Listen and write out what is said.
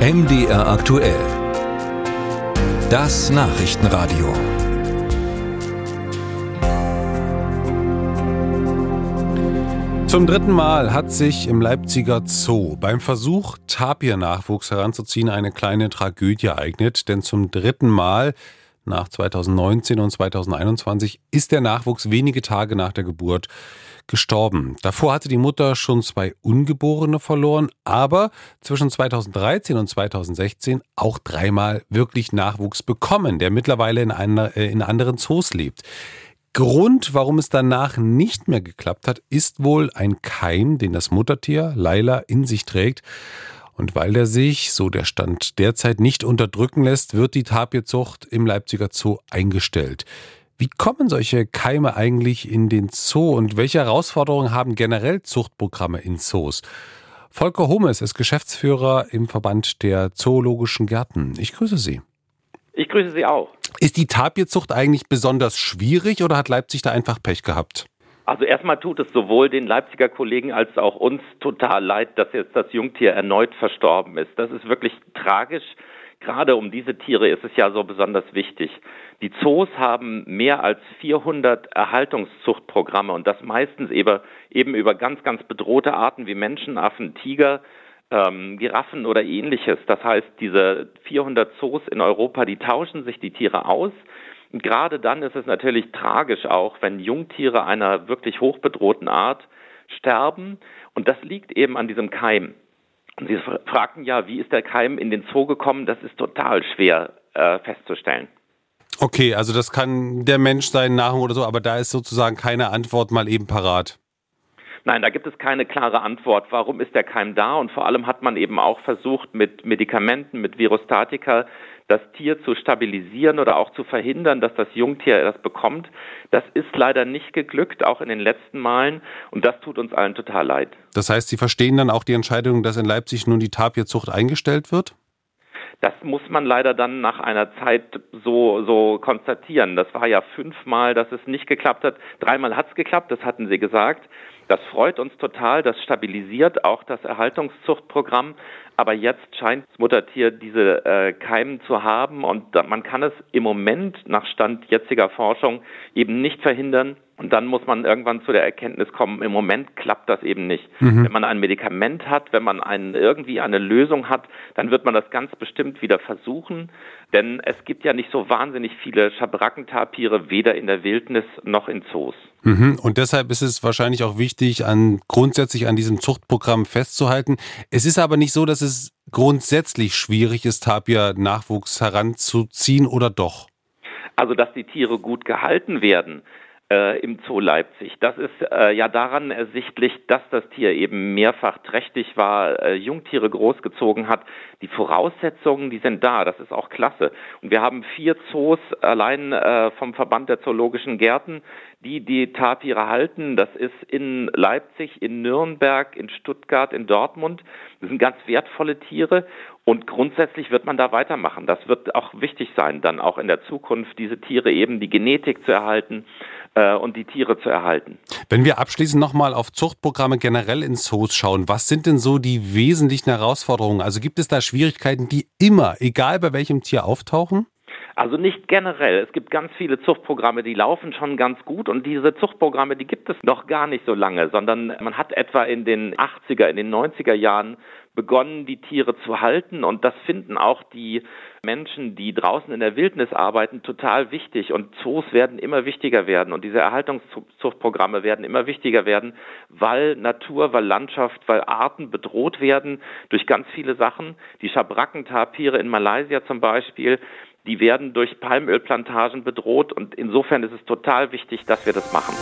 MDR aktuell. Das Nachrichtenradio. Zum dritten Mal hat sich im Leipziger Zoo beim Versuch, Tapir-Nachwuchs heranzuziehen, eine kleine Tragödie ereignet. Denn zum dritten Mal nach 2019 und 2021 ist der Nachwuchs wenige Tage nach der Geburt gestorben. Davor hatte die Mutter schon zwei Ungeborene verloren, aber zwischen 2013 und 2016 auch dreimal wirklich Nachwuchs bekommen, der mittlerweile in, einer, äh, in anderen Zoos lebt. Grund, warum es danach nicht mehr geklappt hat, ist wohl ein Keim, den das Muttertier Laila in sich trägt. Und weil der sich, so der Stand derzeit, nicht unterdrücken lässt, wird die Tapirzucht im Leipziger Zoo eingestellt. Wie kommen solche Keime eigentlich in den Zoo und welche Herausforderungen haben generell Zuchtprogramme in Zoos? Volker Hummes ist Geschäftsführer im Verband der Zoologischen Gärten. Ich grüße Sie. Ich grüße Sie auch. Ist die Tapirzucht eigentlich besonders schwierig oder hat Leipzig da einfach Pech gehabt? Also erstmal tut es sowohl den Leipziger Kollegen als auch uns total leid, dass jetzt das Jungtier erneut verstorben ist. Das ist wirklich tragisch. Gerade um diese Tiere ist es ja so besonders wichtig. Die Zoos haben mehr als 400 Erhaltungszuchtprogramme und das meistens eben, eben über ganz, ganz bedrohte Arten wie Menschenaffen, Tiger, ähm, Giraffen oder ähnliches. Das heißt, diese 400 Zoos in Europa, die tauschen sich die Tiere aus. Und gerade dann ist es natürlich tragisch auch, wenn Jungtiere einer wirklich hochbedrohten Art sterben. Und das liegt eben an diesem Keim. Sie fragten ja, wie ist der Keim in den Zoo gekommen? Das ist total schwer äh, festzustellen. Okay, also das kann der Mensch sein, Nahrung oder so, aber da ist sozusagen keine Antwort mal eben parat. Nein, da gibt es keine klare Antwort. Warum ist der Keim da? Und vor allem hat man eben auch versucht, mit Medikamenten, mit Virostatika das Tier zu stabilisieren oder auch zu verhindern, dass das Jungtier das bekommt. Das ist leider nicht geglückt, auch in den letzten Malen. Und das tut uns allen total leid. Das heißt, Sie verstehen dann auch die Entscheidung, dass in Leipzig nun die Tapirzucht eingestellt wird? Das muss man leider dann nach einer Zeit so, so konstatieren. Das war ja fünfmal, dass es nicht geklappt hat. Dreimal hat es geklappt, das hatten Sie gesagt. Das freut uns total, das stabilisiert auch das Erhaltungszuchtprogramm. Aber jetzt scheint das Muttertier diese äh, Keimen zu haben und man kann es im Moment nach Stand jetziger Forschung eben nicht verhindern, und dann muss man irgendwann zu der Erkenntnis kommen, im Moment klappt das eben nicht. Mhm. Wenn man ein Medikament hat, wenn man einen, irgendwie eine Lösung hat, dann wird man das ganz bestimmt wieder versuchen. Denn es gibt ja nicht so wahnsinnig viele Schabrackentapire, weder in der Wildnis noch in Zoos. Mhm. Und deshalb ist es wahrscheinlich auch wichtig, an, grundsätzlich an diesem Zuchtprogramm festzuhalten. Es ist aber nicht so, dass es grundsätzlich schwierig ist, Tapir-Nachwuchs heranzuziehen oder doch? Also, dass die Tiere gut gehalten werden, äh, im Zoo Leipzig. Das ist äh, ja daran ersichtlich, dass das Tier eben mehrfach trächtig war, äh, Jungtiere großgezogen hat. Die Voraussetzungen, die sind da. Das ist auch klasse. Und wir haben vier Zoos allein äh, vom Verband der Zoologischen Gärten, die die Tapire halten. Das ist in Leipzig, in Nürnberg, in Stuttgart, in Dortmund. Das sind ganz wertvolle Tiere. Und grundsätzlich wird man da weitermachen. Das wird auch wichtig sein, dann auch in der Zukunft diese Tiere eben die Genetik zu erhalten äh, und die Tiere zu erhalten. Wenn wir abschließend nochmal auf Zuchtprogramme generell in Zoos schauen, was sind denn so die wesentlichen Herausforderungen? Also gibt es da Schwierigkeiten, die immer, egal bei welchem Tier, auftauchen? Also nicht generell. Es gibt ganz viele Zuchtprogramme, die laufen schon ganz gut und diese Zuchtprogramme, die gibt es noch gar nicht so lange, sondern man hat etwa in den 80er, in den 90er Jahren begonnen, die Tiere zu halten. Und das finden auch die Menschen, die draußen in der Wildnis arbeiten, total wichtig. Und Zoos werden immer wichtiger werden. Und diese Erhaltungszuchtprogramme werden immer wichtiger werden, weil Natur, weil Landschaft, weil Arten bedroht werden durch ganz viele Sachen. Die Schabrackentapire in Malaysia zum Beispiel, die werden durch Palmölplantagen bedroht. Und insofern ist es total wichtig, dass wir das machen.